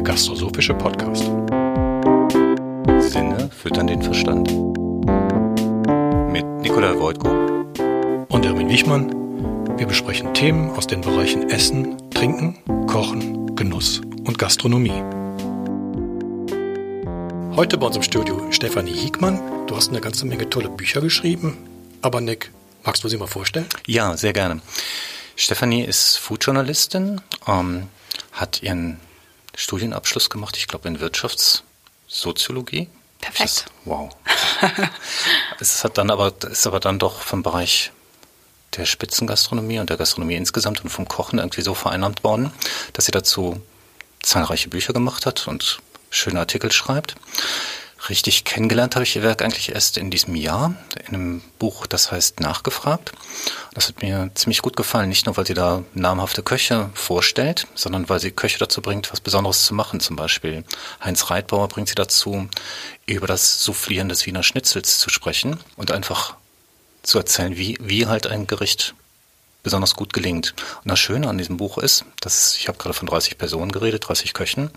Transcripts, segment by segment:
der gastrosophische Podcast. Sinne füttern den Verstand. Mit Nikolai Wojtko und Erwin Wichmann. Wir besprechen Themen aus den Bereichen Essen, Trinken, Kochen, Genuss und Gastronomie. Heute bei uns im Studio Stefanie Hiegmann. Du hast eine ganze Menge tolle Bücher geschrieben. Aber Nick, magst du sie mal vorstellen? Ja, sehr gerne. Stefanie ist Foodjournalistin, ähm, hat ihren Studienabschluss gemacht, ich glaube in Wirtschaftssoziologie. Perfekt. Ist, wow. es hat dann aber, ist aber dann doch vom Bereich der Spitzengastronomie und der Gastronomie insgesamt und vom Kochen irgendwie so vereinnahmt worden, dass sie dazu zahlreiche Bücher gemacht hat und schöne Artikel schreibt. Richtig kennengelernt habe ich ihr Werk eigentlich erst in diesem Jahr, in einem Buch, das heißt Nachgefragt. Das hat mir ziemlich gut gefallen, nicht nur, weil sie da namhafte Köche vorstellt, sondern weil sie Köche dazu bringt, was Besonderes zu machen. Zum Beispiel Heinz Reitbauer bringt sie dazu, über das Soufflieren des Wiener Schnitzels zu sprechen und einfach zu erzählen, wie, wie halt ein Gericht besonders gut gelingt. Und das Schöne an diesem Buch ist, dass ich habe gerade von 30 Personen geredet, 30 Köchen.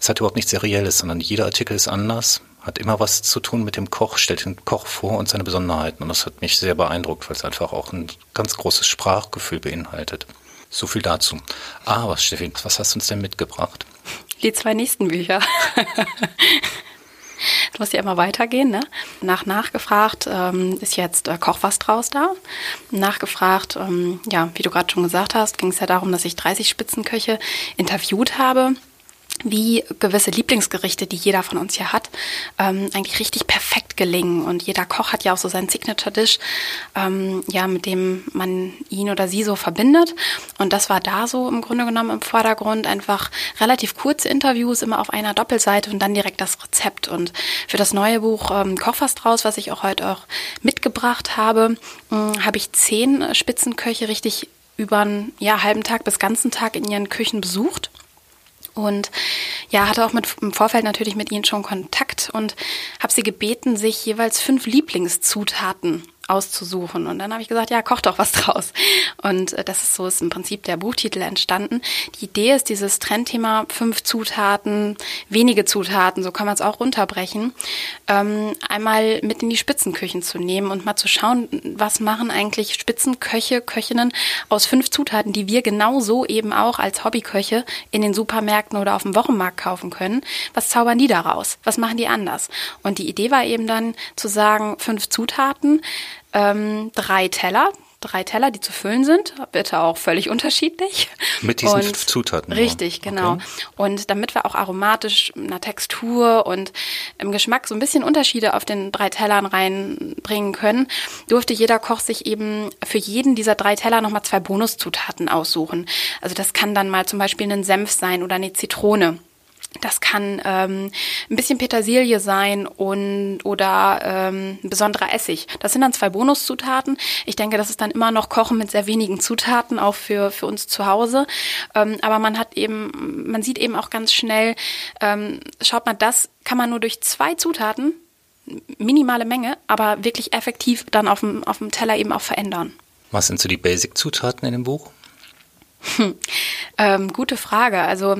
Es hat überhaupt nichts Serielles, sondern jeder Artikel ist anders, hat immer was zu tun mit dem Koch, stellt den Koch vor und seine Besonderheiten. Und das hat mich sehr beeindruckt, weil es einfach auch ein ganz großes Sprachgefühl beinhaltet. So viel dazu. Aber Steffi, was hast du uns denn mitgebracht? Die zwei nächsten Bücher. Du musst ja immer weitergehen. Ne? Nach nachgefragt ähm, ist jetzt äh, Koch was draus da. Nachgefragt, ähm, ja, wie du gerade schon gesagt hast, ging es ja darum, dass ich 30 Spitzenköche interviewt habe wie gewisse Lieblingsgerichte, die jeder von uns hier hat, ähm, eigentlich richtig perfekt gelingen. Und jeder Koch hat ja auch so seinen Signature-Dish, ähm, ja, mit dem man ihn oder sie so verbindet. Und das war da so im Grunde genommen im Vordergrund. Einfach relativ kurze Interviews, immer auf einer Doppelseite und dann direkt das Rezept. Und für das neue Buch ähm, Koch was draus, was ich auch heute auch mitgebracht habe, äh, habe ich zehn Spitzenköche richtig über einen ja, halben Tag bis ganzen Tag in ihren Küchen besucht und ja, hatte auch mit, im Vorfeld natürlich mit ihnen schon Kontakt und habe sie gebeten, sich jeweils fünf Lieblingszutaten auszusuchen. Und dann habe ich gesagt, ja, koch doch was draus. Und äh, das ist so ist im Prinzip der Buchtitel entstanden. Die Idee ist dieses Trendthema fünf Zutaten, wenige Zutaten, so kann man es auch runterbrechen, ähm, einmal mit in die Spitzenküchen zu nehmen und mal zu schauen, was machen eigentlich Spitzenköche, Köchinnen aus fünf Zutaten, die wir genauso eben auch als Hobbyköche in den Supermärkten oder auf dem Wochenmarkt kaufen können. Was zaubern die daraus? Was machen die anders? Und die Idee war eben dann zu sagen, fünf Zutaten, ähm, drei Teller, drei Teller, die zu füllen sind, bitte auch völlig unterschiedlich. Mit diesen und, Zutaten. Richtig, genau. Okay. Und damit wir auch aromatisch in der Textur und im Geschmack so ein bisschen Unterschiede auf den drei Tellern reinbringen können, durfte jeder Koch sich eben für jeden dieser drei Teller nochmal zwei Bonuszutaten aussuchen. Also das kann dann mal zum Beispiel ein Senf sein oder eine Zitrone. Das kann ähm, ein bisschen Petersilie sein und oder ähm, besonderer Essig. Das sind dann zwei Bonuszutaten. Ich denke, das ist dann immer noch Kochen mit sehr wenigen Zutaten, auch für, für uns zu Hause. Ähm, aber man hat eben, man sieht eben auch ganz schnell, ähm, schaut man, das kann man nur durch zwei Zutaten, minimale Menge, aber wirklich effektiv dann auf dem, auf dem Teller eben auch verändern. Was sind so die Basic-Zutaten in dem Buch? Hm. Ähm, gute Frage. Also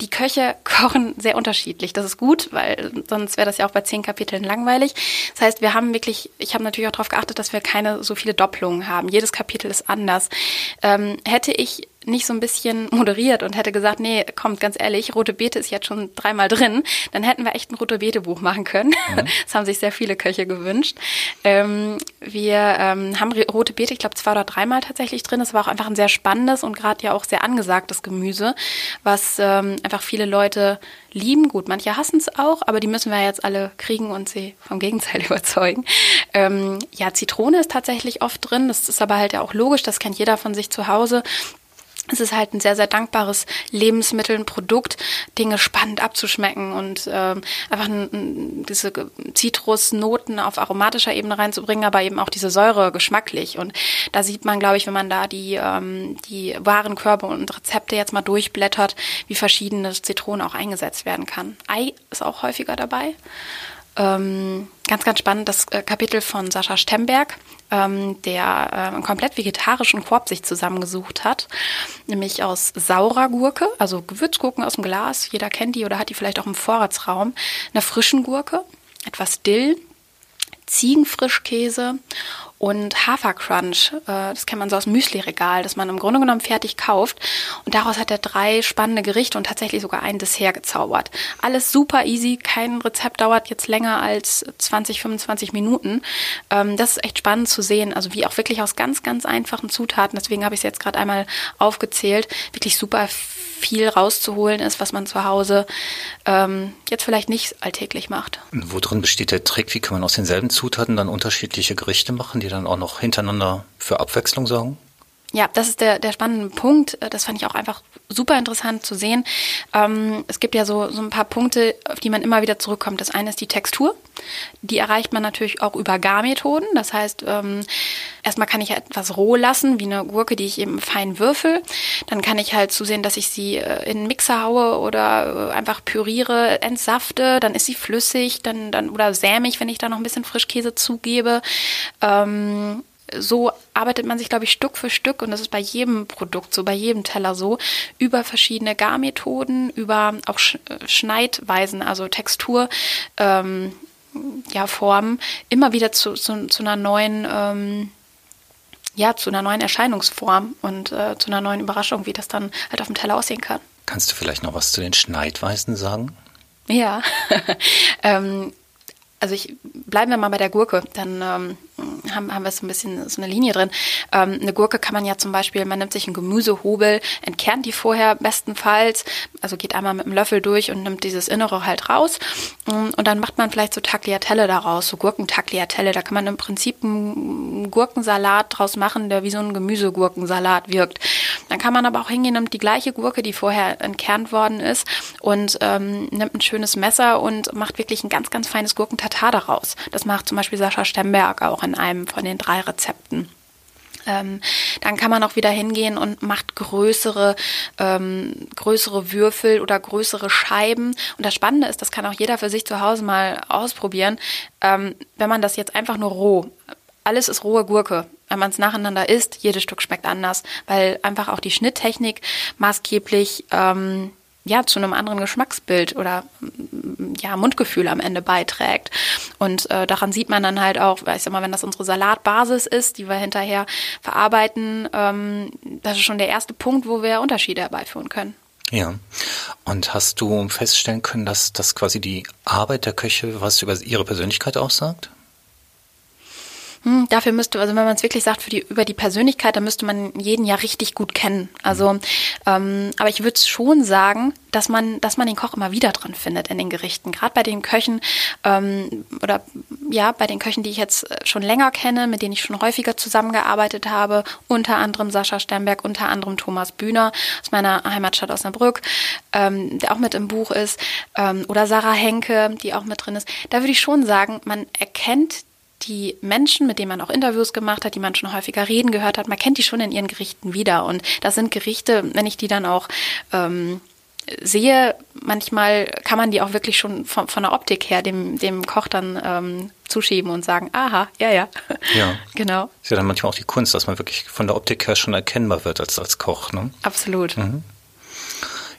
die Köche kochen sehr unterschiedlich. Das ist gut, weil sonst wäre das ja auch bei zehn Kapiteln langweilig. Das heißt, wir haben wirklich, ich habe natürlich auch darauf geachtet, dass wir keine so viele Doppelungen haben. Jedes Kapitel ist anders. Ähm, hätte ich nicht so ein bisschen moderiert und hätte gesagt, nee, kommt ganz ehrlich, rote Beete ist jetzt schon dreimal drin, dann hätten wir echt ein rote Beete Buch machen können. Mhm. Das haben sich sehr viele Köche gewünscht. Ähm, wir ähm, haben rote Beete, ich glaube, zwei oder dreimal tatsächlich drin. Es war auch einfach ein sehr spannendes und gerade ja auch sehr angesagtes Gemüse, was ähm, einfach viele Leute lieben. Gut, manche hassen es auch, aber die müssen wir jetzt alle kriegen und sie vom Gegenteil überzeugen. Ähm, ja, Zitrone ist tatsächlich oft drin. Das ist aber halt ja auch logisch, das kennt jeder von sich zu Hause. Es ist halt ein sehr, sehr dankbares Lebensmittel, ein Produkt, Dinge spannend abzuschmecken und ähm, einfach ein, diese Zitrusnoten auf aromatischer Ebene reinzubringen, aber eben auch diese Säure geschmacklich. Und da sieht man, glaube ich, wenn man da die, ähm, die Warenkörbe und Rezepte jetzt mal durchblättert, wie verschiedene Zitronen auch eingesetzt werden kann. Ei ist auch häufiger dabei. Ähm, ganz, ganz spannend das äh, Kapitel von Sascha Stemberg, ähm, der äh, einen komplett vegetarischen Korb sich zusammengesucht hat, nämlich aus saurer Gurke, also Gewürzgurken aus dem Glas, jeder kennt die oder hat die vielleicht auch im Vorratsraum, einer frischen Gurke, etwas Dill, Ziegenfrischkäse und Hafercrunch. Äh, das kennt man so aus Müsli-Regal, das man im Grunde genommen fertig kauft. Und daraus hat er drei spannende Gerichte und tatsächlich sogar ein Dessert gezaubert. Alles super easy, kein Rezept dauert jetzt länger als 20, 25 Minuten. Ähm, das ist echt spannend zu sehen, also wie auch wirklich aus ganz, ganz einfachen Zutaten, deswegen habe ich es jetzt gerade einmal aufgezählt, wirklich super viel rauszuholen ist, was man zu Hause ähm, jetzt vielleicht nicht alltäglich macht. Worin besteht der Trick? Wie kann man aus denselben Zutaten dann unterschiedliche Gerichte machen, die dann auch noch hintereinander für Abwechslung sorgen? Ja, das ist der, der spannende Punkt. Das fand ich auch einfach super interessant zu sehen. Ähm, es gibt ja so, so ein paar Punkte, auf die man immer wieder zurückkommt. Das eine ist die Textur. Die erreicht man natürlich auch über Garmethoden. Das heißt, ähm, erstmal kann ich etwas roh lassen, wie eine Gurke, die ich eben fein würfel. Dann kann ich halt zusehen, dass ich sie äh, in einen Mixer haue oder äh, einfach püriere, entsafte. Dann ist sie flüssig, dann, dann oder sämig, wenn ich da noch ein bisschen Frischkäse zugebe. Ähm, so arbeitet man sich, glaube ich, Stück für Stück, und das ist bei jedem Produkt so, bei jedem Teller so, über verschiedene Garmethoden, über auch Schneidweisen, also Textur, ähm, ja, Formen, immer wieder zu, zu, zu einer neuen, ähm, ja, zu einer neuen Erscheinungsform und äh, zu einer neuen Überraschung, wie das dann halt auf dem Teller aussehen kann. Kannst du vielleicht noch was zu den Schneidweisen sagen? Ja, ähm, also ich bleiben wir mal bei der Gurke, dann ähm, haben, haben wir so ein bisschen so eine Linie drin. Ähm, eine Gurke kann man ja zum Beispiel, man nimmt sich einen Gemüsehobel, entkernt die vorher bestenfalls, also geht einmal mit einem Löffel durch und nimmt dieses Innere halt raus. Mm, und dann macht man vielleicht so Tagliatelle daraus, so Gurkentagliatelle. Da kann man im Prinzip einen Gurkensalat draus machen, der wie so ein Gemüsegurkensalat wirkt. Dann kann man aber auch hingehen, nimmt die gleiche Gurke, die vorher entkernt worden ist, und ähm, nimmt ein schönes Messer und macht wirklich ein ganz, ganz feines Gurkentatar daraus. Das macht zum Beispiel Sascha Stemberg auch in einem von den drei Rezepten. Ähm, dann kann man auch wieder hingehen und macht größere, ähm, größere Würfel oder größere Scheiben. Und das Spannende ist, das kann auch jeder für sich zu Hause mal ausprobieren. Ähm, wenn man das jetzt einfach nur roh, alles ist rohe Gurke. Wenn man es nacheinander isst, jedes Stück schmeckt anders, weil einfach auch die Schnitttechnik maßgeblich ähm, ja, zu einem anderen Geschmacksbild oder ja, Mundgefühl am Ende beiträgt. Und äh, daran sieht man dann halt auch, ich sag mal, wenn das unsere Salatbasis ist, die wir hinterher verarbeiten, ähm, das ist schon der erste Punkt, wo wir Unterschiede herbeiführen können. Ja. Und hast du feststellen können, dass das quasi die Arbeit der Köche was über ihre Persönlichkeit aussagt? Hm, dafür müsste, also wenn man es wirklich sagt, für die, über die Persönlichkeit, dann müsste man jeden ja richtig gut kennen. Also, ähm, aber ich würde schon sagen, dass man, dass man den Koch immer wieder dran findet in den Gerichten. Gerade bei den Köchen ähm, oder ja, bei den Köchen, die ich jetzt schon länger kenne, mit denen ich schon häufiger zusammengearbeitet habe, unter anderem Sascha Sternberg, unter anderem Thomas Bühner aus meiner Heimatstadt Osnabrück, ähm, der auch mit im Buch ist, ähm, oder Sarah Henke, die auch mit drin ist. Da würde ich schon sagen, man erkennt die Menschen, mit denen man auch Interviews gemacht hat, die man schon häufiger reden gehört hat, man kennt die schon in ihren Gerichten wieder. Und das sind Gerichte, wenn ich die dann auch ähm, sehe, manchmal kann man die auch wirklich schon von, von der Optik her dem, dem Koch dann ähm, zuschieben und sagen, aha, ja, ja. Ja. genau. Ist ja dann manchmal auch die Kunst, dass man wirklich von der Optik her schon erkennbar wird als, als Koch. Ne? Absolut. Mhm.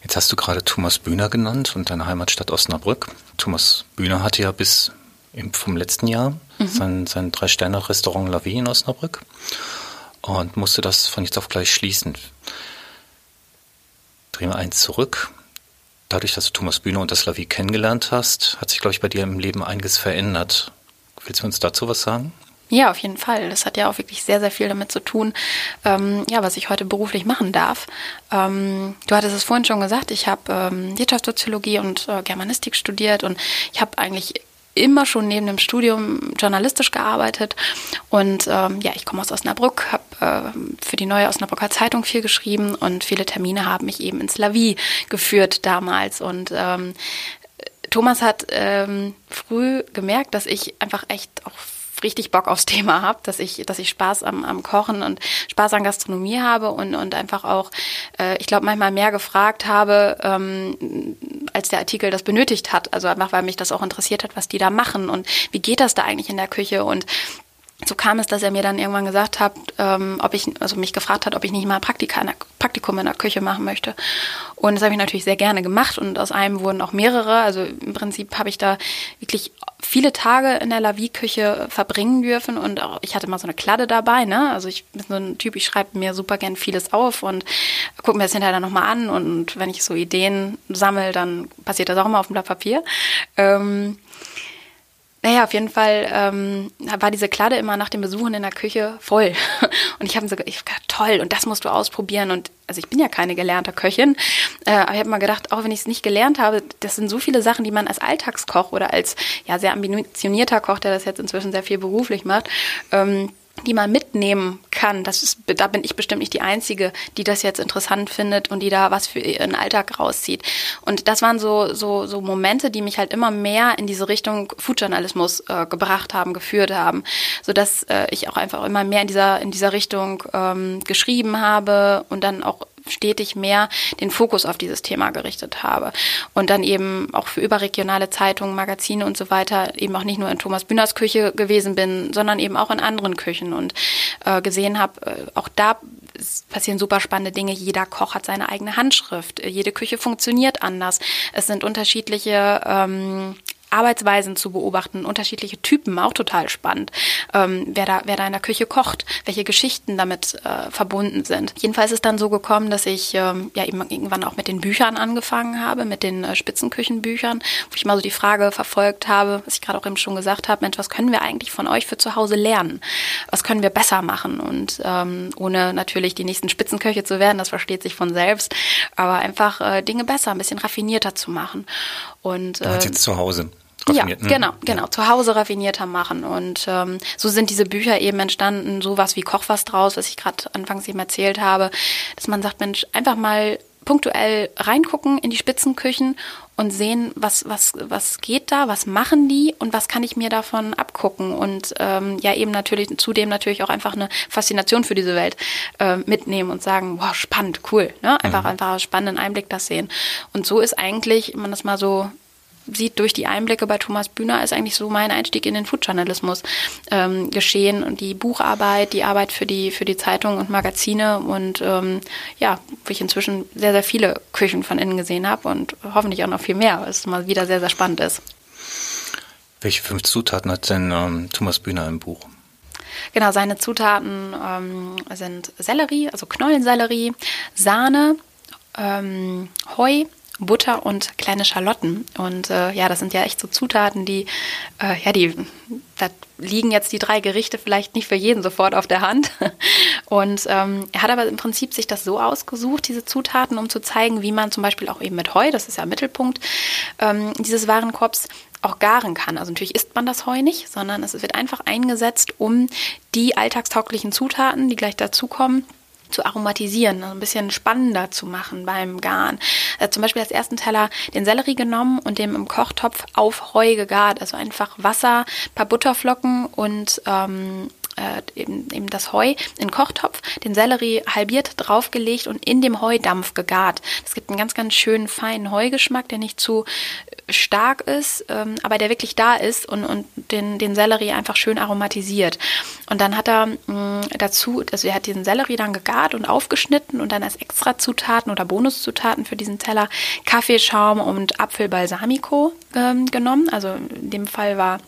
Jetzt hast du gerade Thomas Bühner genannt und deine Heimatstadt Osnabrück. Thomas Bühner hatte ja bis vom letzten Jahr, mhm. sein, sein Drei-Sterne-Restaurant La Vie in Osnabrück und musste das von jetzt auf gleich schließen. Drehen wir eins zurück. Dadurch, dass du Thomas Bühne und das La Vie kennengelernt hast, hat sich, glaube ich, bei dir im Leben einiges verändert. Willst du uns dazu was sagen? Ja, auf jeden Fall. Das hat ja auch wirklich sehr, sehr viel damit zu tun, ähm, ja, was ich heute beruflich machen darf. Ähm, du hattest es vorhin schon gesagt, ich habe ähm, Wirtschaftssoziologie und äh, Germanistik studiert und ich habe eigentlich immer schon neben dem Studium journalistisch gearbeitet. Und ähm, ja, ich komme aus Osnabrück, habe äh, für die neue Osnabrücker Zeitung viel geschrieben und viele Termine haben mich eben ins Lavie geführt damals. Und ähm, Thomas hat ähm, früh gemerkt, dass ich einfach echt auch richtig Bock aufs Thema habe, dass ich, dass ich Spaß am, am Kochen und Spaß an Gastronomie habe und, und einfach auch, äh, ich glaube, manchmal mehr gefragt habe, ähm, als der Artikel das benötigt hat. Also einfach, weil mich das auch interessiert hat, was die da machen und wie geht das da eigentlich in der Küche und so kam es, dass er mir dann irgendwann gesagt hat, ähm, ob ich, also mich gefragt hat, ob ich nicht mal Praktika in der, Praktikum in der Küche machen möchte. Und das habe ich natürlich sehr gerne gemacht und aus einem wurden auch mehrere. Also im Prinzip habe ich da wirklich viele Tage in der Lavie-Küche verbringen dürfen und auch, ich hatte mal so eine Kladde dabei, ne? Also ich bin so ein Typ, ich schreibe mir super gern vieles auf und gucke mir das hinterher dann nochmal an und wenn ich so Ideen sammle, dann passiert das auch immer auf dem Blatt Papier. Ähm, naja, auf jeden Fall ähm, war diese Kladde immer nach den Besuchen in der Küche voll. Und ich habe so ich gedacht, toll, und das musst du ausprobieren. Und also ich bin ja keine gelernte Köchin, äh, aber ich habe mal gedacht, auch wenn ich es nicht gelernt habe, das sind so viele Sachen, die man als Alltagskoch oder als ja sehr ambitionierter Koch, der das jetzt inzwischen sehr viel beruflich macht, ähm, die man mitnehmen kann. Das ist, da bin ich bestimmt nicht die Einzige, die das jetzt interessant findet und die da was für ihren Alltag rauszieht. Und das waren so, so, so Momente, die mich halt immer mehr in diese Richtung Foodjournalismus äh, gebracht haben, geführt haben, sodass äh, ich auch einfach immer mehr in dieser, in dieser Richtung ähm, geschrieben habe und dann auch stetig mehr den Fokus auf dieses Thema gerichtet habe. Und dann eben auch für überregionale Zeitungen, Magazine und so weiter eben auch nicht nur in Thomas Bühners Küche gewesen bin, sondern eben auch in anderen Küchen und äh, gesehen habe, äh, auch da passieren super spannende Dinge. Jeder Koch hat seine eigene Handschrift. Jede Küche funktioniert anders. Es sind unterschiedliche ähm, Arbeitsweisen zu beobachten, unterschiedliche Typen, auch total spannend. Ähm, wer, da, wer da in der Küche kocht, welche Geschichten damit äh, verbunden sind. Jedenfalls ist dann so gekommen, dass ich ähm, ja eben irgendwann auch mit den Büchern angefangen habe, mit den äh, Spitzenküchenbüchern, wo ich mal so die Frage verfolgt habe, was ich gerade auch eben schon gesagt habe, Mensch, was können wir eigentlich von euch für zu Hause lernen? Was können wir besser machen? Und ähm, ohne natürlich die nächsten Spitzenköche zu werden, das versteht sich von selbst, aber einfach äh, Dinge besser, ein bisschen raffinierter zu machen. Und äh, jetzt zu Hause. Raffiniert, ja, genau, genau. Ja. Zu Hause raffinierter machen. Und ähm, so sind diese Bücher eben entstanden, sowas wie Koch was draus, was ich gerade anfangs eben erzählt habe, dass man sagt, Mensch, einfach mal punktuell reingucken in die Spitzenküchen und sehen, was, was, was geht da, was machen die und was kann ich mir davon abgucken. Und ähm, ja, eben natürlich zudem natürlich auch einfach eine Faszination für diese Welt äh, mitnehmen und sagen, wow, spannend, cool. Ne? Einfach, mhm. einfach einen spannenden Einblick das sehen. Und so ist eigentlich, wenn man das mal so sieht durch die Einblicke bei Thomas Bühner, ist eigentlich so mein Einstieg in den Foodjournalismus ähm, geschehen und die Bucharbeit, die Arbeit für die, für die Zeitungen und Magazine und ähm, ja, wo ich inzwischen sehr, sehr viele Küchen von innen gesehen habe und hoffentlich auch noch viel mehr, was mal wieder sehr, sehr spannend ist. Welche fünf Zutaten hat denn ähm, Thomas Bühner im Buch? Genau, seine Zutaten ähm, sind Sellerie, also Knollensellerie, Sahne, ähm, Heu, Butter und kleine Schalotten. Und äh, ja, das sind ja echt so Zutaten, die, äh, ja, die, da liegen jetzt die drei Gerichte vielleicht nicht für jeden sofort auf der Hand. Und ähm, er hat aber im Prinzip sich das so ausgesucht, diese Zutaten, um zu zeigen, wie man zum Beispiel auch eben mit Heu, das ist ja Mittelpunkt ähm, dieses Warenkorbs, auch garen kann. Also natürlich isst man das Heu nicht, sondern es wird einfach eingesetzt, um die alltagstauglichen Zutaten, die gleich dazukommen, zu aromatisieren, ein bisschen spannender zu machen beim Garen. Also zum Beispiel als ersten Teller den Sellerie genommen und dem im Kochtopf auf Heu gegart. Also einfach Wasser, paar Butterflocken und ähm, äh, eben, eben das Heu in Kochtopf, den Sellerie halbiert draufgelegt und in dem Heudampf gegart. Das gibt einen ganz, ganz schönen feinen Heugeschmack, der nicht zu stark ist, ähm, aber der wirklich da ist und, und den, den Sellerie einfach schön aromatisiert. Und dann hat er mh, mm, dazu, also er hat diesen Sellerie dann gegart und aufgeschnitten und dann als Extrazutaten oder Bonuszutaten für diesen Teller Kaffeeschaum und Apfelbalsamico ähm, genommen. Also in dem Fall war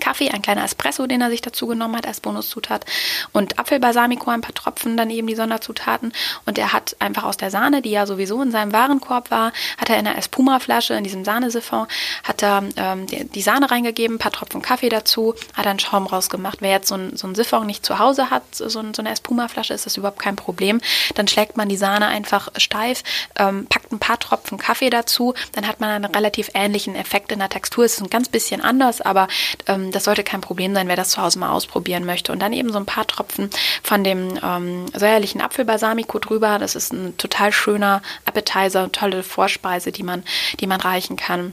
Kaffee, ein kleiner Espresso, den er sich dazu genommen hat als Bonuszutat und Apfelbalsamico, ein paar Tropfen, dann eben die Sonderzutaten und er hat einfach aus der Sahne, die ja sowieso in seinem Warenkorb war, hat er in einer Espuma-Flasche, in diesem Sahnesiphon, hat er ähm, die, die, Sahne reingegeben, ein paar Tropfen Kaffee dazu, hat einen Schaum rausgemacht. Wer jetzt so ein, so ein Siphon nicht zu Hause hat, so, so eine Espuma-Flasche, ist das überhaupt kein Problem. Dann schlägt man die Sahne einfach steif, ähm, packt ein paar Tropfen Kaffee dazu, dann hat man einen relativ ähnlichen Effekt in der Textur. Es ist ein ganz bisschen anders, aber ähm, ähm, das sollte kein Problem sein, wer das zu Hause mal ausprobieren möchte. Und dann eben so ein paar Tropfen von dem ähm, säuerlichen Apfelbalsamico drüber. Das ist ein total schöner Appetizer, tolle Vorspeise, die man, die man reichen kann.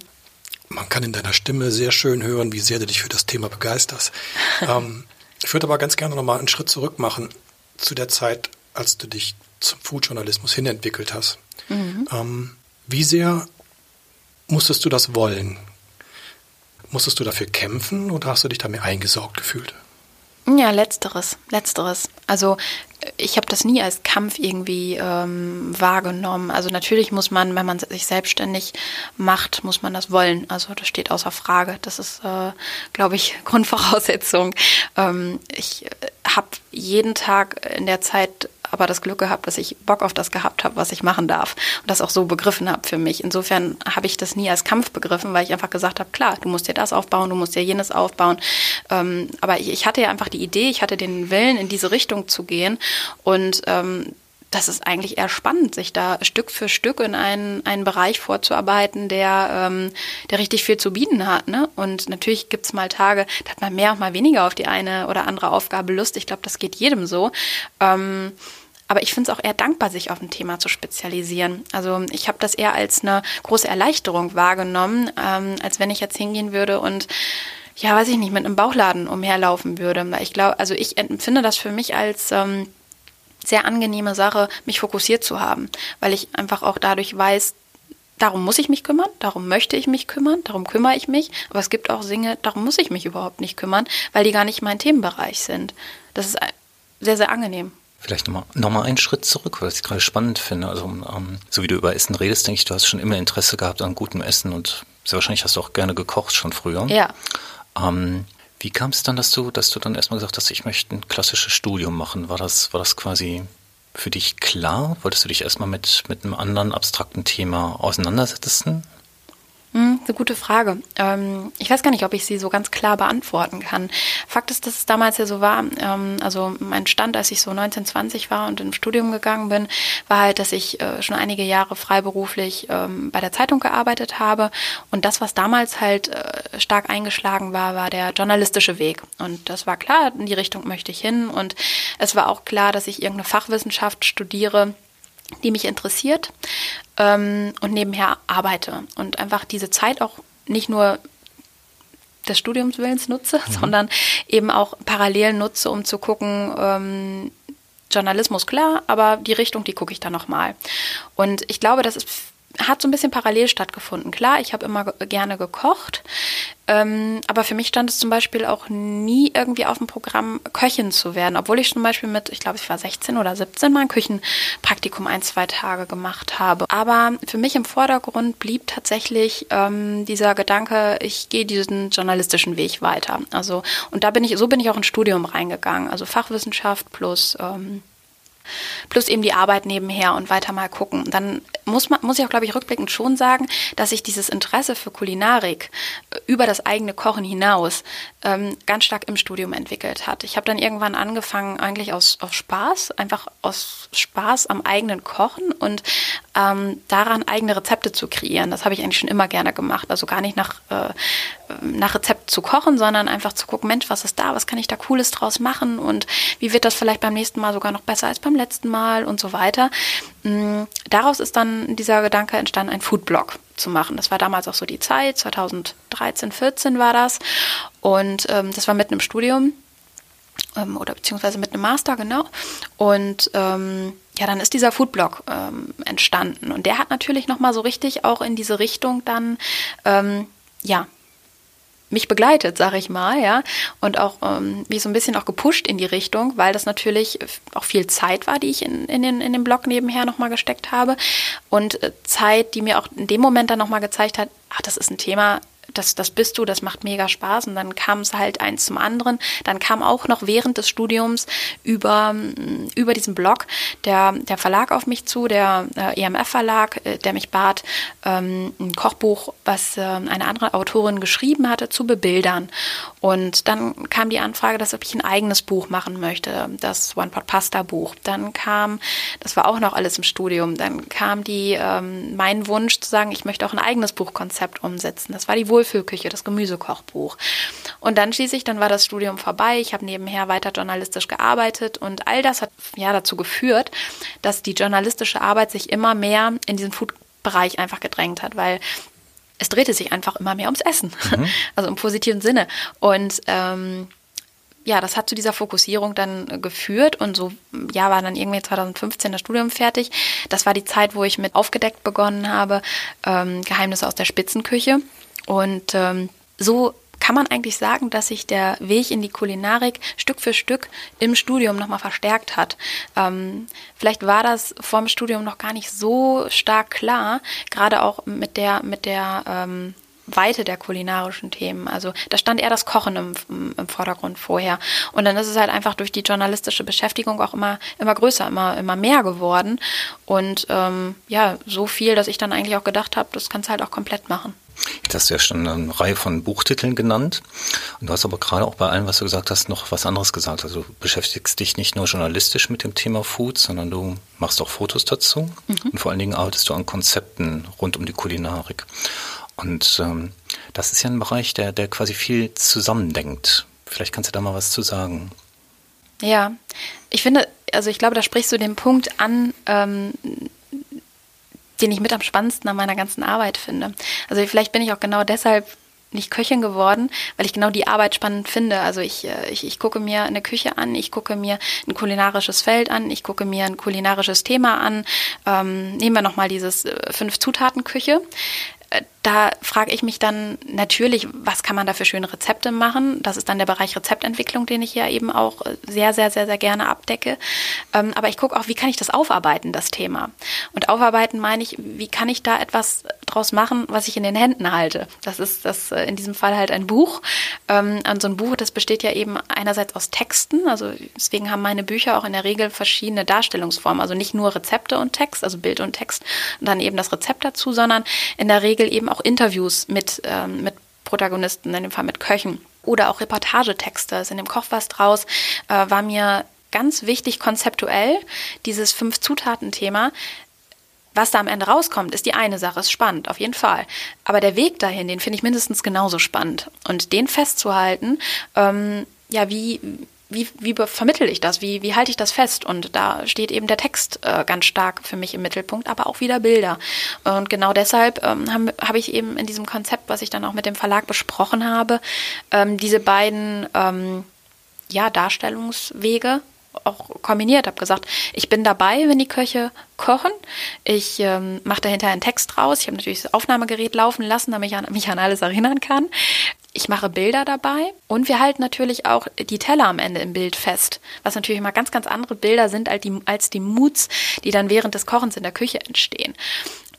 Man kann in deiner Stimme sehr schön hören, wie sehr du dich für das Thema begeisterst. ähm, ich würde aber ganz gerne nochmal einen Schritt zurück machen zu der Zeit, als du dich zum Foodjournalismus hinentwickelt hast. Mhm. Ähm, wie sehr musstest du das wollen? Musstest du dafür kämpfen oder hast du dich da mehr eingesaugt gefühlt? Ja, letzteres, letzteres. Also ich habe das nie als Kampf irgendwie ähm, wahrgenommen. Also natürlich muss man, wenn man sich selbstständig macht, muss man das wollen. Also das steht außer Frage. Das ist, äh, glaube ich, Grundvoraussetzung. Ähm, ich äh, habe jeden Tag in der Zeit aber das Glück gehabt, dass ich Bock auf das gehabt habe, was ich machen darf und das auch so begriffen habe für mich. Insofern habe ich das nie als Kampf begriffen, weil ich einfach gesagt habe, klar, du musst dir das aufbauen, du musst dir jenes aufbauen. Ähm, aber ich, ich, hatte ja einfach die Idee, ich hatte den Willen, in diese Richtung zu gehen und ähm, das ist eigentlich eher spannend, sich da Stück für Stück in einen, einen Bereich vorzuarbeiten, der, ähm, der richtig viel zu bieten hat. Ne? Und natürlich gibt's mal Tage, da hat man mehr und mal weniger auf die eine oder andere Aufgabe Lust. Ich glaube, das geht jedem so. Ähm, aber ich finde es auch eher dankbar, sich auf ein Thema zu spezialisieren. Also ich habe das eher als eine große Erleichterung wahrgenommen, ähm, als wenn ich jetzt hingehen würde und ja, weiß ich nicht, mit einem Bauchladen umherlaufen würde. Ich glaube, also ich empfinde das für mich als ähm, sehr angenehme Sache, mich fokussiert zu haben, weil ich einfach auch dadurch weiß, darum muss ich mich kümmern, darum möchte ich mich kümmern, darum kümmere ich mich. Aber es gibt auch Dinge, darum muss ich mich überhaupt nicht kümmern, weil die gar nicht mein Themenbereich sind. Das ist sehr, sehr angenehm. Vielleicht nochmal noch mal einen Schritt zurück, weil ich es gerade spannend finde. Also, ähm, so wie du über Essen redest, denke ich, du hast schon immer Interesse gehabt an gutem Essen und sehr wahrscheinlich hast du auch gerne gekocht schon früher. Ja. Ähm, wie kam es dann, dass du, dass du dann erstmal gesagt hast, ich möchte ein klassisches Studium machen? War das, war das quasi für dich klar? Wolltest du dich erstmal mit, mit einem anderen abstrakten Thema auseinandersetzen? Hm, eine gute Frage. Ähm, ich weiß gar nicht, ob ich sie so ganz klar beantworten kann. Fakt ist, dass es damals ja so war, ähm, also mein Stand, als ich so 19, 20 war und ins Studium gegangen bin, war halt, dass ich äh, schon einige Jahre freiberuflich ähm, bei der Zeitung gearbeitet habe. Und das, was damals halt äh, stark eingeschlagen war, war der journalistische Weg. Und das war klar, in die Richtung möchte ich hin. Und es war auch klar, dass ich irgendeine Fachwissenschaft studiere, die mich interessiert ähm, und nebenher arbeite und einfach diese Zeit auch nicht nur des Studiumswillens nutze, mhm. sondern eben auch parallel nutze, um zu gucken, ähm, Journalismus klar, aber die Richtung, die gucke ich dann nochmal. Und ich glaube, das ist hat so ein bisschen parallel stattgefunden. Klar, ich habe immer gerne gekocht, ähm, aber für mich stand es zum Beispiel auch nie irgendwie auf dem Programm, Köchin zu werden, obwohl ich zum Beispiel mit, ich glaube, ich war 16 oder 17 mal ein Küchenpraktikum ein, zwei Tage gemacht habe. Aber für mich im Vordergrund blieb tatsächlich ähm, dieser Gedanke, ich gehe diesen journalistischen Weg weiter. Also, und da bin ich, so bin ich auch ins Studium reingegangen. Also Fachwissenschaft plus ähm, plus eben die Arbeit nebenher und weiter mal gucken. Dann muss man, muss ich auch, glaube ich, rückblickend schon sagen, dass sich dieses Interesse für Kulinarik äh, über das eigene Kochen hinaus ähm, ganz stark im Studium entwickelt hat. Ich habe dann irgendwann angefangen, eigentlich aus, aus Spaß, einfach aus Spaß am eigenen Kochen und ähm, daran eigene Rezepte zu kreieren. Das habe ich eigentlich schon immer gerne gemacht. Also gar nicht nach, äh, nach Rezept zu kochen, sondern einfach zu gucken, Mensch, was ist da, was kann ich da Cooles draus machen und wie wird das vielleicht beim nächsten Mal sogar noch besser als beim letzten Mal und so weiter. Mm, daraus ist dann dieser Gedanke entstanden, einen Foodblog zu machen. Das war damals auch so die Zeit, 2013, 14 war das. Und ähm, das war mitten im Studium ähm, oder beziehungsweise mit einem Master, genau. Und ähm, ja, dann ist dieser Foodblog ähm, entstanden. Und der hat natürlich nochmal so richtig auch in diese Richtung dann, ähm, ja, mich begleitet, sag ich mal, ja, und auch ähm, mich so ein bisschen auch gepusht in die Richtung, weil das natürlich auch viel Zeit war, die ich in, in, den, in den Blog nebenher nochmal gesteckt habe und äh, Zeit, die mir auch in dem Moment dann nochmal gezeigt hat, ach, das ist ein Thema, das, das bist du, das macht mega Spaß. Und dann kam es halt eins zum anderen. Dann kam auch noch während des Studiums über, mm, über diesen Blog der, der Verlag auf mich zu, der äh, EMF-Verlag, äh, der mich bat, ähm, ein Kochbuch, was äh, eine andere Autorin geschrieben hatte, zu bebildern. Und dann kam die Anfrage, dass ich ein eigenes Buch machen möchte, das One-Pot-Pasta-Buch. Dann kam, das war auch noch alles im Studium, dann kam die, ähm, mein Wunsch zu sagen, ich möchte auch ein eigenes Buchkonzept umsetzen. Das war die Wohlfühlküche, das Gemüsekochbuch. Und dann schließlich, dann war das Studium vorbei. Ich habe nebenher weiter journalistisch gearbeitet und all das hat ja dazu geführt, dass die journalistische Arbeit sich immer mehr in diesen Food-Bereich einfach gedrängt hat, weil es drehte sich einfach immer mehr ums Essen, mhm. also im positiven Sinne. Und ähm, ja, das hat zu dieser Fokussierung dann geführt und so, ja, war dann irgendwie 2015 das Studium fertig. Das war die Zeit, wo ich mit aufgedeckt begonnen habe, ähm, Geheimnisse aus der Spitzenküche. Und ähm, so kann man eigentlich sagen, dass sich der Weg in die Kulinarik Stück für Stück im Studium nochmal verstärkt hat. Ähm, vielleicht war das vor dem Studium noch gar nicht so stark klar, gerade auch mit der, mit der ähm, Weite der kulinarischen Themen. Also da stand eher das Kochen im, im, Vordergrund vorher. Und dann ist es halt einfach durch die journalistische Beschäftigung auch immer, immer größer, immer, immer mehr geworden. Und ähm, ja, so viel, dass ich dann eigentlich auch gedacht habe, das kannst du halt auch komplett machen. Jetzt hast du ja schon eine Reihe von Buchtiteln genannt. Und du hast aber gerade auch bei allem, was du gesagt hast, noch was anderes gesagt. Also du beschäftigst dich nicht nur journalistisch mit dem Thema Food, sondern du machst auch Fotos dazu. Mhm. Und vor allen Dingen arbeitest du an Konzepten rund um die Kulinarik. Und ähm, das ist ja ein Bereich, der, der quasi viel zusammendenkt. Vielleicht kannst du da mal was zu sagen. Ja, ich finde, also ich glaube, da sprichst du den Punkt an, ähm, den ich mit am spannendsten an meiner ganzen Arbeit finde. Also vielleicht bin ich auch genau deshalb nicht Köchin geworden, weil ich genau die Arbeit spannend finde. Also ich, äh, ich, ich gucke mir eine Küche an, ich gucke mir ein kulinarisches Feld an, ich gucke mir ein kulinarisches Thema an. Ähm, nehmen wir nochmal dieses äh, Fünf-Zutaten-Küche da frage ich mich dann natürlich, was kann man da für schöne Rezepte machen? Das ist dann der Bereich Rezeptentwicklung, den ich ja eben auch sehr, sehr, sehr, sehr gerne abdecke. Ähm, aber ich gucke auch, wie kann ich das aufarbeiten, das Thema? Und aufarbeiten meine ich, wie kann ich da etwas draus machen, was ich in den Händen halte? Das ist das äh, in diesem Fall halt ein Buch. Ähm, und so ein Buch, das besteht ja eben einerseits aus Texten, also deswegen haben meine Bücher auch in der Regel verschiedene Darstellungsformen, also nicht nur Rezepte und Text, also Bild und Text und dann eben das Rezept dazu, sondern in der Regel eben auch Interviews mit, ähm, mit Protagonisten, in dem Fall mit Köchen oder auch Reportagetexte. Also in dem Koch was draus äh, war mir ganz wichtig konzeptuell dieses Fünf-Zutaten-Thema. Was da am Ende rauskommt, ist die eine Sache, ist spannend, auf jeden Fall. Aber der Weg dahin, den finde ich mindestens genauso spannend. Und den festzuhalten, ähm, ja, wie, wie, wie vermittel ich das? Wie, wie halte ich das fest? Und da steht eben der Text äh, ganz stark für mich im Mittelpunkt, aber auch wieder Bilder. Und genau deshalb ähm, habe hab ich eben in diesem Konzept, was ich dann auch mit dem Verlag besprochen habe, ähm, diese beiden ähm, ja, Darstellungswege auch kombiniert, habe gesagt, ich bin dabei, wenn die Köche kochen. Ich ähm, mache dahinter einen Text raus. Ich habe natürlich das Aufnahmegerät laufen lassen, damit ich an, mich an alles erinnern kann. Ich mache Bilder dabei und wir halten natürlich auch die Teller am Ende im Bild fest, was natürlich immer ganz, ganz andere Bilder sind als die, als die Moods, die dann während des Kochens in der Küche entstehen.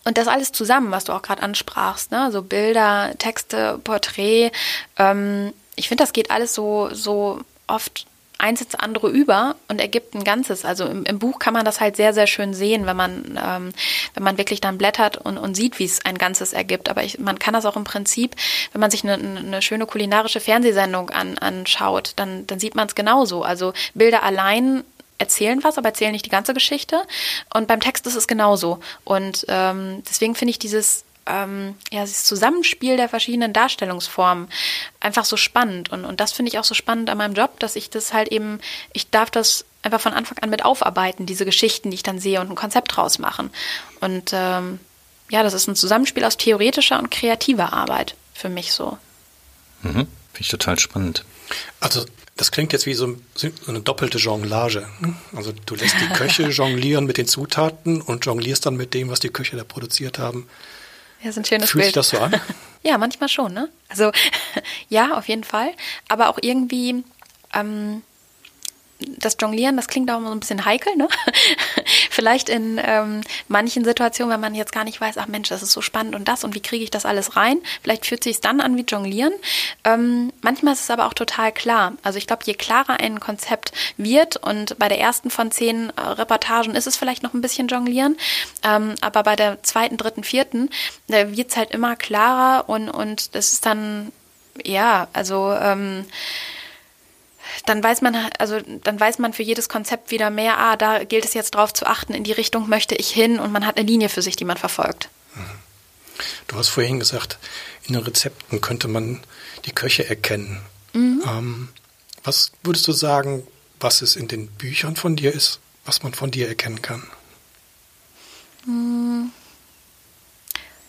Und das alles zusammen, was du auch gerade ansprachst, ne? so Bilder, Texte, Porträt. Ähm, ich finde, das geht alles so, so oft eins ins andere über und ergibt ein Ganzes. Also im, im Buch kann man das halt sehr, sehr schön sehen, wenn man, ähm, wenn man wirklich dann blättert und, und sieht, wie es ein Ganzes ergibt. Aber ich, man kann das auch im Prinzip, wenn man sich eine, eine schöne kulinarische Fernsehsendung an, anschaut, dann, dann sieht man es genauso. Also Bilder allein erzählen was, aber erzählen nicht die ganze Geschichte. Und beim Text ist es genauso. Und ähm, deswegen finde ich dieses ähm, ja, das Zusammenspiel der verschiedenen Darstellungsformen einfach so spannend. Und, und das finde ich auch so spannend an meinem Job, dass ich das halt eben, ich darf das einfach von Anfang an mit aufarbeiten, diese Geschichten, die ich dann sehe und ein Konzept draus machen. Und ähm, ja, das ist ein Zusammenspiel aus theoretischer und kreativer Arbeit für mich so. Mhm. Finde ich total spannend. Also das klingt jetzt wie so, eine doppelte Jonglage. Ne? Also du lässt die Köche jonglieren mit den Zutaten und jonglierst dann mit dem, was die Köche da produziert haben. Ja, ist ein schönes Fühlt Bild. sich das so an? ja, manchmal schon, ne? Also ja, auf jeden Fall. Aber auch irgendwie, ähm, das Jonglieren, das klingt auch immer so ein bisschen heikel, ne? Vielleicht in ähm, manchen Situationen, wenn man jetzt gar nicht weiß, ach Mensch, das ist so spannend und das und wie kriege ich das alles rein? Vielleicht fühlt sich dann an wie Jonglieren. Ähm, manchmal ist es aber auch total klar. Also ich glaube, je klarer ein Konzept wird und bei der ersten von zehn äh, Reportagen ist es vielleicht noch ein bisschen Jonglieren, ähm, aber bei der zweiten, dritten, vierten da wird es halt immer klarer und und das ist dann ja, also ähm, dann weiß man, also dann weiß man für jedes Konzept wieder mehr, ah, da gilt es jetzt drauf zu achten, in die Richtung möchte ich hin und man hat eine Linie für sich, die man verfolgt. Mhm. Du hast vorhin gesagt, in den Rezepten könnte man die Köche erkennen. Mhm. Ähm, was würdest du sagen, was es in den Büchern von dir ist, was man von dir erkennen kann? Mhm.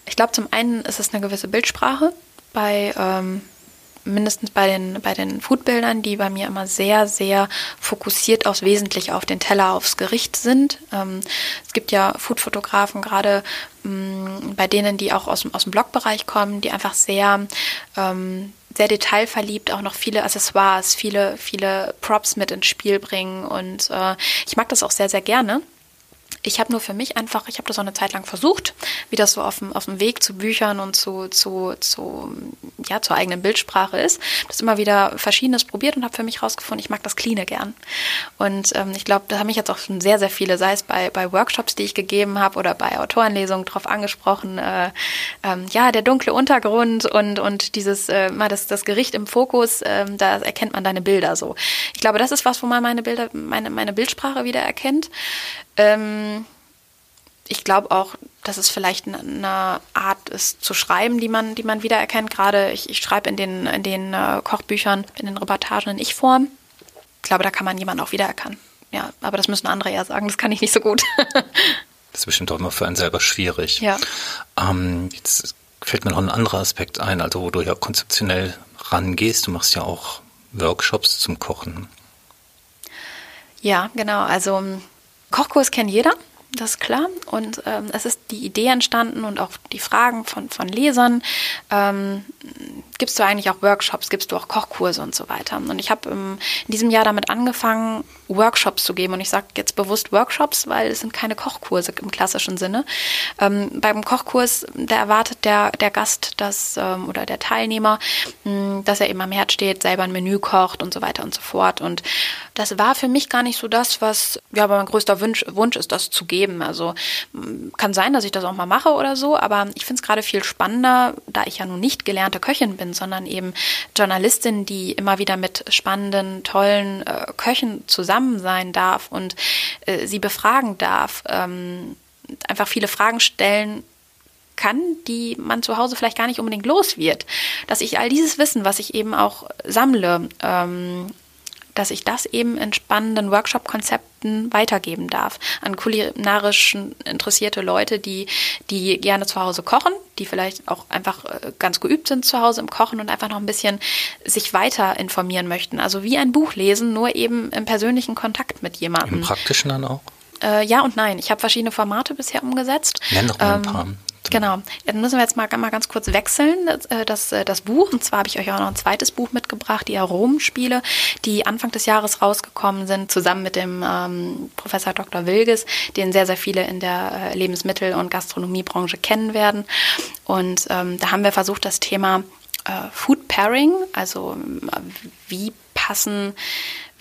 Ich glaube, zum einen ist es eine gewisse Bildsprache bei ähm, mindestens bei den, bei den Foodbildern, die bei mir immer sehr, sehr fokussiert aufs Wesentliche, auf den Teller, aufs Gericht sind. Ähm, es gibt ja Foodfotografen, gerade ähm, bei denen, die auch aus dem, aus dem Blogbereich kommen, die einfach sehr, ähm, sehr detailverliebt auch noch viele Accessoires, viele, viele Props mit ins Spiel bringen. Und äh, ich mag das auch sehr, sehr gerne. Ich habe nur für mich einfach, ich habe das auch eine Zeit lang versucht, wie das so auf dem, auf dem Weg zu Büchern und zu, zu, zu, ja, zur eigenen Bildsprache ist. Das immer wieder Verschiedenes probiert und habe für mich herausgefunden, ich mag das Cleane gern. Und ähm, ich glaube, da haben mich jetzt auch schon sehr, sehr viele, sei es bei, bei Workshops, die ich gegeben habe oder bei Autorenlesungen drauf angesprochen, äh, ähm, ja, der dunkle Untergrund und, und dieses, äh, mal das, das Gericht im Fokus, äh, da erkennt man deine Bilder so. Ich glaube, das ist was, wo man meine Bilder, meine, meine Bildsprache wieder erkennt. Ähm, ich glaube auch, dass es vielleicht eine Art ist zu schreiben, die man, die man wiedererkennt. Gerade ich, ich schreibe in den, in den äh, Kochbüchern, in den Reportagen in Ich-Form. Ich glaube, da kann man jemanden auch wiedererkennen. Ja, aber das müssen andere eher sagen, das kann ich nicht so gut. das ist bestimmt auch immer für einen selber schwierig. Ja. Ähm, jetzt fällt mir noch ein anderer Aspekt ein, also wo du ja konzeptionell rangehst. Du machst ja auch Workshops zum Kochen. Ja, genau. Also Kochkurs kennt jeder, das ist klar. Und ähm, es ist die Idee entstanden und auch die Fragen von, von Lesern. Ähm, gibst du eigentlich auch Workshops, gibst du auch Kochkurse und so weiter. Und ich habe ähm, in diesem Jahr damit angefangen, Workshops zu geben. Und ich sage jetzt bewusst Workshops, weil es sind keine Kochkurse im klassischen Sinne. Ähm, beim Kochkurs, da erwartet der, der Gast das, ähm, oder der Teilnehmer, mh, hm, dass er eben am Herd steht, selber ein Menü kocht und so weiter und so fort. Und das war für mich gar nicht so das, was ja aber mein größter Wunsch, Wunsch ist, das zu geben. Also kann sein, dass ich das auch mal mache oder so, aber ich finde es gerade viel spannender, da ich ja nun nicht gelernte Köchin bin, sondern eben Journalistin, die immer wieder mit spannenden, tollen äh, Köchen zusammen sein darf und äh, sie befragen darf, ähm, einfach viele Fragen stellen kann, die man zu Hause vielleicht gar nicht unbedingt los wird. Dass ich all dieses Wissen, was ich eben auch sammle, ähm, dass ich das eben in spannenden Workshop-Konzepten weitergeben darf an kulinarisch interessierte Leute, die, die gerne zu Hause kochen, die vielleicht auch einfach äh, ganz geübt sind zu Hause im Kochen und einfach noch ein bisschen sich weiter informieren möchten. Also wie ein Buch lesen, nur eben im persönlichen Kontakt mit jemandem. Im praktischen dann auch? Äh, ja und nein. Ich habe verschiedene Formate bisher umgesetzt. Nenn doch mal ein ähm, paar. Genau. Dann müssen wir jetzt mal, mal ganz kurz wechseln, das, äh, das, äh, das Buch. Und zwar habe ich euch auch noch ein zweites Buch mitgebracht, die Aromenspiele, die Anfang des Jahres rausgekommen sind, zusammen mit dem ähm, Professor Dr. Wilges, den sehr, sehr viele in der äh, Lebensmittel- und Gastronomiebranche kennen werden. Und ähm, da haben wir versucht, das Thema äh, Food Pairing, also wie passen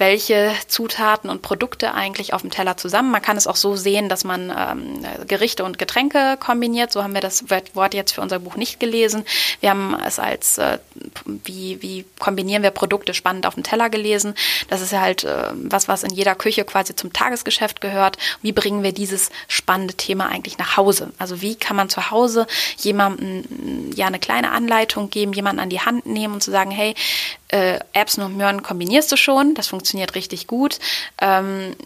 welche Zutaten und Produkte eigentlich auf dem Teller zusammen. Man kann es auch so sehen, dass man ähm, Gerichte und Getränke kombiniert. So haben wir das Wort jetzt für unser Buch nicht gelesen. Wir haben es als, äh, wie, wie kombinieren wir Produkte spannend auf dem Teller gelesen. Das ist ja halt äh, was, was in jeder Küche quasi zum Tagesgeschäft gehört. Wie bringen wir dieses spannende Thema eigentlich nach Hause? Also wie kann man zu Hause jemandem ja eine kleine Anleitung geben, jemanden an die Hand nehmen und zu sagen, hey, äh, Erbsen und Möhren kombinierst du schon, das funktioniert richtig gut. Ähm,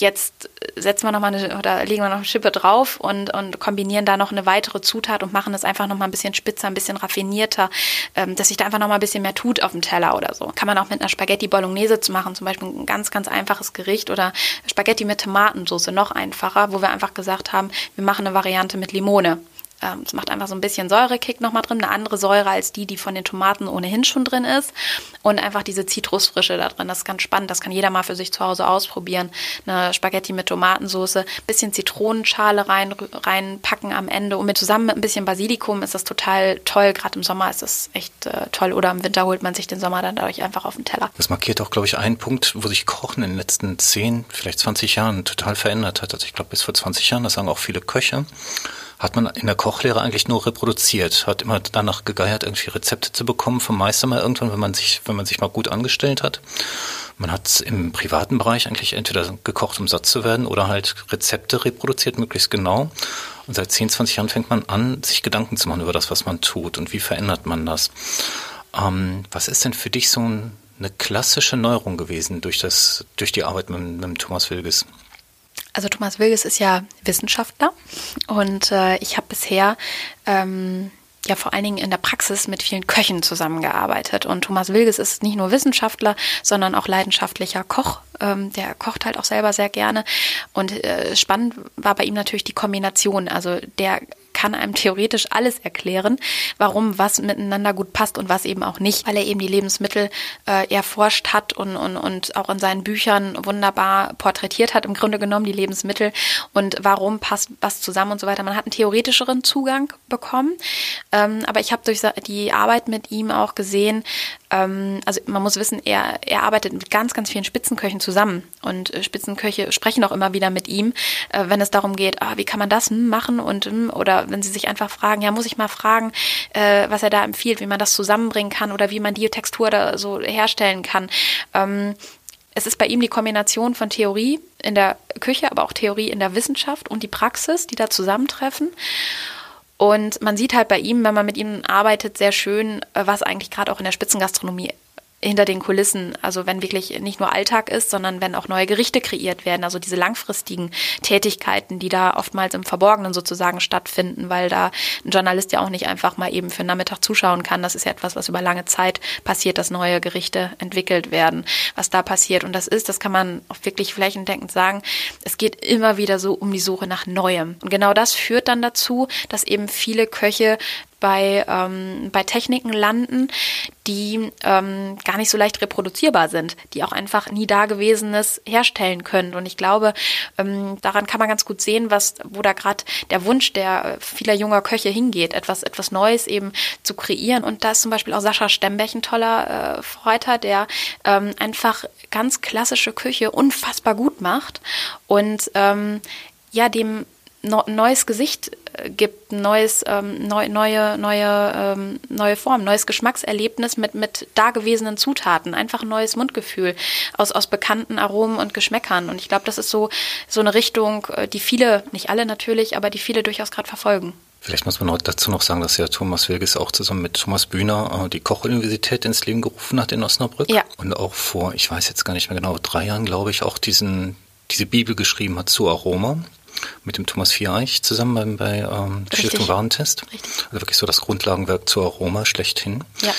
jetzt setzen wir noch mal eine, oder legen wir noch eine Schippe drauf und, und kombinieren da noch eine weitere Zutat und machen das einfach noch mal ein bisschen spitzer, ein bisschen raffinierter, ähm, dass sich da einfach noch mal ein bisschen mehr tut auf dem Teller oder so. Kann man auch mit einer Spaghetti Bolognese zu machen, zum Beispiel ein ganz, ganz einfaches Gericht oder Spaghetti mit Tomatensauce, noch einfacher, wo wir einfach gesagt haben, wir machen eine Variante mit Limone. Ähm, es macht einfach so ein bisschen Säurekick nochmal drin, eine andere Säure als die, die von den Tomaten ohnehin schon drin ist. Und einfach diese Zitrusfrische da drin. Das ist ganz spannend. Das kann jeder mal für sich zu Hause ausprobieren. Eine Spaghetti mit Tomatensauce, bisschen Zitronenschale rein, reinpacken am Ende. Und mit zusammen mit ein bisschen Basilikum ist das total toll. Gerade im Sommer ist das echt äh, toll. Oder im Winter holt man sich den Sommer dann dadurch einfach auf den Teller. Das markiert auch, glaube ich, einen Punkt, wo sich Kochen in den letzten 10, vielleicht 20 Jahren total verändert hat. Also ich glaube, bis vor 20 Jahren, das sagen auch viele Köche hat man in der Kochlehre eigentlich nur reproduziert, hat immer danach gegeiert, irgendwie Rezepte zu bekommen vom Meister mal irgendwann, wenn man sich, wenn man sich mal gut angestellt hat. Man hat im privaten Bereich eigentlich entweder gekocht, um satt zu werden, oder halt Rezepte reproduziert, möglichst genau. Und seit 10, 20 Jahren fängt man an, sich Gedanken zu machen über das, was man tut und wie verändert man das. Ähm, was ist denn für dich so ein, eine klassische Neuerung gewesen durch das, durch die Arbeit mit, mit Thomas Wilges? Also Thomas Wilges ist ja Wissenschaftler und äh, ich habe bisher ähm, ja vor allen Dingen in der Praxis mit vielen Köchen zusammengearbeitet. Und Thomas Wilges ist nicht nur Wissenschaftler, sondern auch leidenschaftlicher Koch. Ähm, der kocht halt auch selber sehr gerne. Und äh, spannend war bei ihm natürlich die Kombination. Also der kann einem theoretisch alles erklären, warum was miteinander gut passt und was eben auch nicht, weil er eben die Lebensmittel äh, erforscht hat und, und, und auch in seinen Büchern wunderbar porträtiert hat, im Grunde genommen die Lebensmittel und warum passt was zusammen und so weiter. Man hat einen theoretischeren Zugang bekommen, ähm, aber ich habe durch die Arbeit mit ihm auch gesehen, also man muss wissen, er, er arbeitet mit ganz, ganz vielen Spitzenköchen zusammen und äh, Spitzenköche sprechen auch immer wieder mit ihm, äh, wenn es darum geht, ah, wie kann man das hm, machen und hm, oder wenn sie sich einfach fragen, ja, muss ich mal fragen, äh, was er da empfiehlt, wie man das zusammenbringen kann oder wie man die Textur da so herstellen kann. Ähm, es ist bei ihm die Kombination von Theorie in der Küche, aber auch Theorie in der Wissenschaft und die Praxis, die da zusammentreffen. Und man sieht halt bei ihm, wenn man mit ihm arbeitet, sehr schön, äh, was eigentlich gerade auch in der Spitzengastronomie hinter den Kulissen, also wenn wirklich nicht nur Alltag ist, sondern wenn auch neue Gerichte kreiert werden, also diese langfristigen Tätigkeiten, die da oftmals im Verborgenen sozusagen stattfinden, weil da ein Journalist ja auch nicht einfach mal eben für einen Nachmittag zuschauen kann. Das ist ja etwas, was über lange Zeit passiert, dass neue Gerichte entwickelt werden, was da passiert. Und das ist, das kann man auch wirklich flächendeckend sagen, es geht immer wieder so um die Suche nach Neuem. Und genau das führt dann dazu, dass eben viele Köche bei, ähm, bei Techniken landen, die ähm, gar nicht so leicht reproduzierbar sind, die auch einfach nie Dagewesenes herstellen können. Und ich glaube, ähm, daran kann man ganz gut sehen, was, wo da gerade der Wunsch der vieler junger Köche hingeht, etwas, etwas Neues eben zu kreieren. Und da ist zum Beispiel auch Sascha Stembech ein toller äh, Reiter, der ähm, einfach ganz klassische Küche unfassbar gut macht und ähm, ja, dem neues Gesicht äh, gibt, neues, ähm, neu, neue, neue, ähm, neue Form, neues Geschmackserlebnis mit, mit dagewesenen Zutaten, einfach ein neues Mundgefühl aus, aus bekannten Aromen und Geschmäckern. Und ich glaube, das ist so, so eine Richtung, äh, die viele, nicht alle natürlich, aber die viele durchaus gerade verfolgen. Vielleicht muss man dazu noch sagen, dass ja Thomas Wilges auch zusammen mit Thomas Bühner äh, die Kochuniversität ins Leben gerufen hat in Osnabrück. Ja. Und auch vor, ich weiß jetzt gar nicht mehr genau, drei Jahren, glaube ich, auch diesen, diese Bibel geschrieben hat zu Aroma mit dem Thomas Viereich zusammen bei, bei ähm, Stiftung Warentest. Richtig. Also wirklich so das Grundlagenwerk zur Aroma schlechthin. Ja.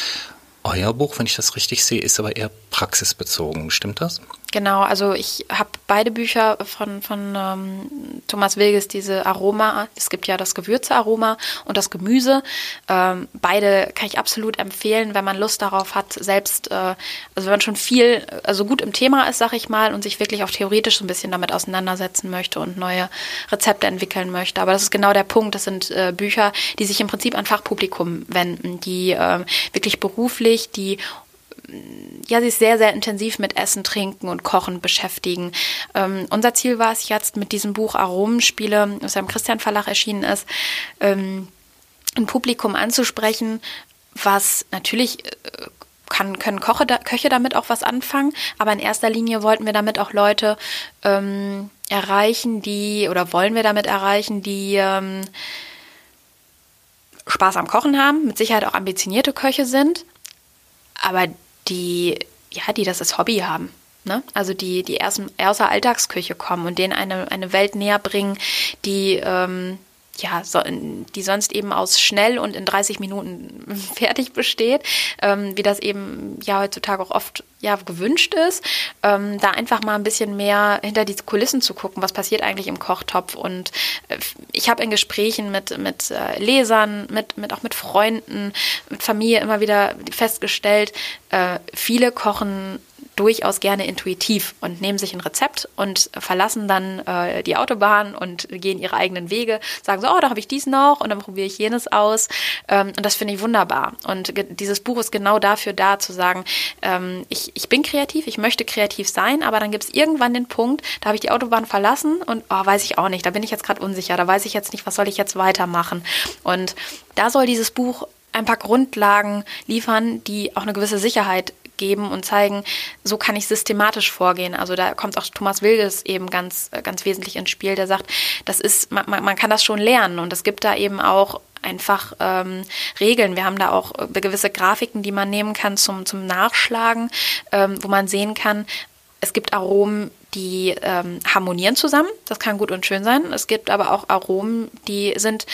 Euer Buch, wenn ich das richtig sehe, ist aber eher praxisbezogen. Stimmt das? Genau, also ich habe beide Bücher von, von ähm, Thomas Wilges, diese Aroma, es gibt ja das Gewürzearoma und das Gemüse. Ähm, beide kann ich absolut empfehlen, wenn man Lust darauf hat, selbst, äh, also wenn man schon viel, also gut im Thema ist, sag ich mal, und sich wirklich auch theoretisch so ein bisschen damit auseinandersetzen möchte und neue Rezepte entwickeln möchte. Aber das ist genau der Punkt. Das sind äh, Bücher, die sich im Prinzip an Fachpublikum wenden, die äh, wirklich beruflich, die ja, sich sehr, sehr intensiv mit Essen, Trinken und Kochen beschäftigen. Ähm, unser Ziel war es jetzt mit diesem Buch Aromenspiele, das ja im Christian Verlag erschienen ist, ähm, ein Publikum anzusprechen, was natürlich äh, kann, können Koche, Köche damit auch was anfangen, aber in erster Linie wollten wir damit auch Leute ähm, erreichen, die, oder wollen wir damit erreichen, die ähm, Spaß am Kochen haben, mit Sicherheit auch ambitionierte Köche sind, aber die, ja, die das als Hobby haben. Ne? Also die, die erst aus der Alltagsküche kommen und denen eine, eine Welt näher bringen, die, ähm, ja, so, die sonst eben aus schnell und in 30 Minuten fertig besteht, ähm, wie das eben ja heutzutage auch oft ja gewünscht ist, ähm, da einfach mal ein bisschen mehr hinter die Kulissen zu gucken, was passiert eigentlich im Kochtopf. Und äh, ich habe in Gesprächen mit, mit äh, Lesern, mit, mit auch mit Freunden, mit Familie immer wieder festgestellt, äh, viele kochen durchaus gerne intuitiv und nehmen sich ein Rezept und verlassen dann äh, die Autobahn und gehen ihre eigenen Wege, sagen so, oh, da habe ich dies noch und dann probiere ich jenes aus. Ähm, und das finde ich wunderbar. Und dieses Buch ist genau dafür da, zu sagen, ähm, ich, ich bin kreativ, ich möchte kreativ sein, aber dann gibt es irgendwann den Punkt, da habe ich die Autobahn verlassen und oh, weiß ich auch nicht, da bin ich jetzt gerade unsicher, da weiß ich jetzt nicht, was soll ich jetzt weitermachen. Und da soll dieses Buch ein paar Grundlagen liefern, die auch eine gewisse Sicherheit geben und zeigen, so kann ich systematisch vorgehen. Also da kommt auch Thomas Wilges eben ganz, ganz wesentlich ins Spiel, der sagt, das ist, man, man kann das schon lernen und es gibt da eben auch einfach ähm, Regeln. Wir haben da auch äh, gewisse Grafiken, die man nehmen kann zum, zum Nachschlagen, ähm, wo man sehen kann, es gibt Aromen, die ähm, harmonieren zusammen. Das kann gut und schön sein. Es gibt aber auch Aromen, die sind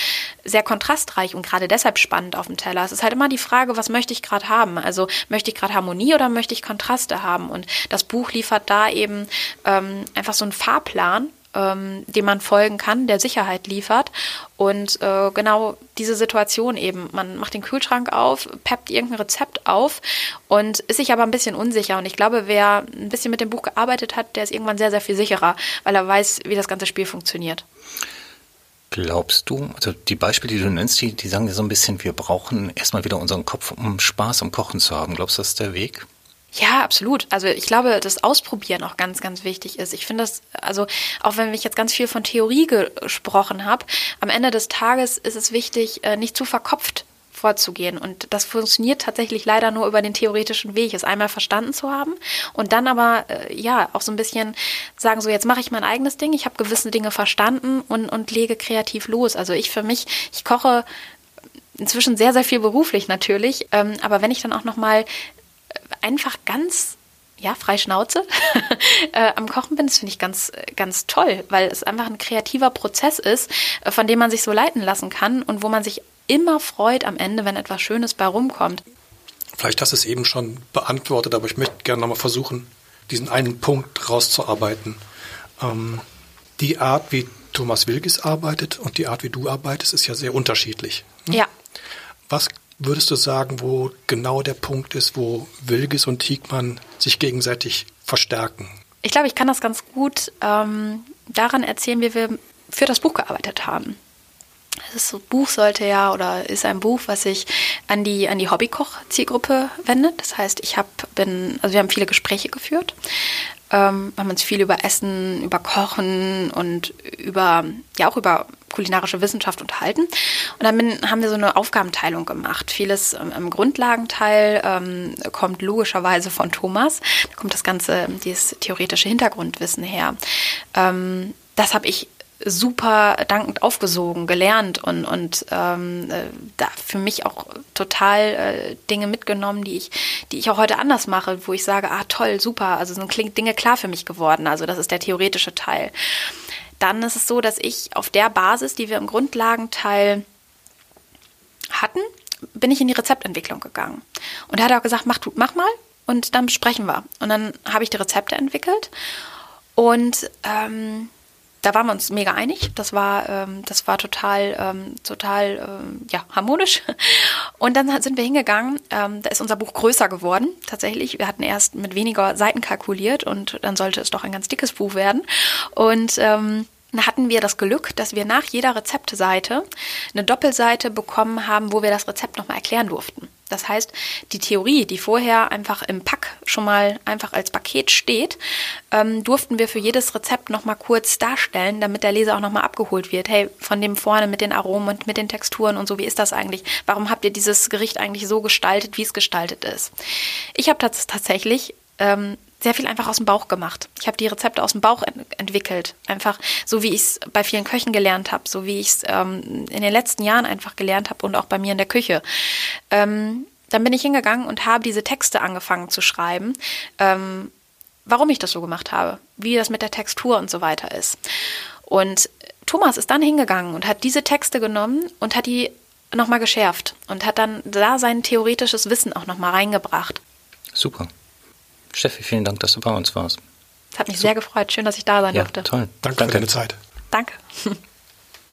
sehr kontrastreich und gerade deshalb spannend auf dem Teller. Es ist halt immer die Frage, was möchte ich gerade haben? Also möchte ich gerade Harmonie oder möchte ich Kontraste haben? Und das Buch liefert da eben ähm, einfach so einen Fahrplan, ähm, dem man folgen kann, der Sicherheit liefert. Und äh, genau diese Situation eben. Man macht den Kühlschrank auf, peppt irgendein Rezept auf und ist sich aber ein bisschen unsicher. Und ich glaube, wer ein bisschen mit dem Buch gearbeitet hat, der ist irgendwann sehr, sehr viel sicherer, weil er weiß, wie das ganze Spiel funktioniert. Glaubst du, also die Beispiele, die du nennst, die, die sagen dir so ein bisschen, wir brauchen erstmal wieder unseren Kopf, um Spaß am Kochen zu haben. Glaubst du, das ist der Weg? Ja, absolut. Also ich glaube, das Ausprobieren auch ganz, ganz wichtig ist. Ich finde das, also auch wenn ich jetzt ganz viel von Theorie gesprochen habe, am Ende des Tages ist es wichtig, äh, nicht zu verkopft vorzugehen. Und das funktioniert tatsächlich leider nur über den theoretischen Weg, es einmal verstanden zu haben und dann aber äh, ja auch so ein bisschen sagen, so jetzt mache ich mein eigenes Ding, ich habe gewisse Dinge verstanden und, und lege kreativ los. Also ich für mich, ich koche inzwischen sehr, sehr viel beruflich natürlich, ähm, aber wenn ich dann auch nochmal einfach ganz ja, frei Schnauze äh, am Kochen bin. Das finde ich ganz, ganz toll, weil es einfach ein kreativer Prozess ist, äh, von dem man sich so leiten lassen kann und wo man sich immer freut am Ende, wenn etwas Schönes bei rumkommt. Vielleicht hast du es eben schon beantwortet, aber ich möchte gerne nochmal versuchen, diesen einen Punkt rauszuarbeiten. Ähm, die Art, wie Thomas Wilkes arbeitet und die Art, wie du arbeitest, ist ja sehr unterschiedlich. Hm? Ja. Was würdest du sagen, wo genau der Punkt ist, wo Wilges und Tiegmann sich gegenseitig verstärken? Ich glaube, ich kann das ganz gut ähm, daran erzählen, wie wir für das Buch gearbeitet haben. Das Buch sollte ja oder ist ein Buch, was sich an die, an die Hobbykoch-Zielgruppe wendet. Das heißt, ich habe, bin, also wir haben viele Gespräche geführt ähm, haben uns viel über Essen, über Kochen und über, ja auch über kulinarische Wissenschaft unterhalten. Und dann haben wir so eine Aufgabenteilung gemacht. Vieles im Grundlagenteil ähm, kommt logischerweise von Thomas. Da kommt das ganze, dieses theoretische Hintergrundwissen her. Ähm, das habe ich super dankend aufgesogen, gelernt und, und ähm, äh, da für mich auch total äh, Dinge mitgenommen, die ich, die ich auch heute anders mache, wo ich sage, ah toll, super, also sind Dinge klar für mich geworden. Also das ist der theoretische Teil. Dann ist es so, dass ich auf der Basis, die wir im Grundlagenteil hatten, bin ich in die Rezeptentwicklung gegangen. Und er hat auch gesagt, mach, mach mal und dann besprechen wir. Und dann habe ich die Rezepte entwickelt und ähm, da waren wir uns mega einig. Das war, ähm, das war total, ähm, total ähm, ja, harmonisch. Und dann sind wir hingegangen. Ähm, da ist unser Buch größer geworden, tatsächlich. Wir hatten erst mit weniger Seiten kalkuliert und dann sollte es doch ein ganz dickes Buch werden. Und ähm, dann hatten wir das Glück, dass wir nach jeder Rezeptseite eine Doppelseite bekommen haben, wo wir das Rezept nochmal erklären durften. Das heißt, die Theorie, die vorher einfach im Pack schon mal einfach als Paket steht, ähm, durften wir für jedes Rezept nochmal kurz darstellen, damit der Leser auch nochmal abgeholt wird. Hey, von dem vorne mit den Aromen und mit den Texturen und so, wie ist das eigentlich? Warum habt ihr dieses Gericht eigentlich so gestaltet, wie es gestaltet ist? Ich habe tatsächlich ähm, sehr viel einfach aus dem Bauch gemacht. Ich habe die Rezepte aus dem Bauch ent entwickelt. Einfach so, wie ich es bei vielen Köchen gelernt habe, so wie ich es ähm, in den letzten Jahren einfach gelernt habe und auch bei mir in der Küche. Ähm, dann bin ich hingegangen und habe diese Texte angefangen zu schreiben, ähm, warum ich das so gemacht habe, wie das mit der Textur und so weiter ist. Und Thomas ist dann hingegangen und hat diese Texte genommen und hat die nochmal geschärft und hat dann da sein theoretisches Wissen auch nochmal reingebracht. Super. Steffi, vielen Dank, dass du bei uns warst. Es hat mich so. sehr gefreut. Schön, dass ich da sein ja, durfte. Toll. Danke, Danke für deine Zeit. Danke.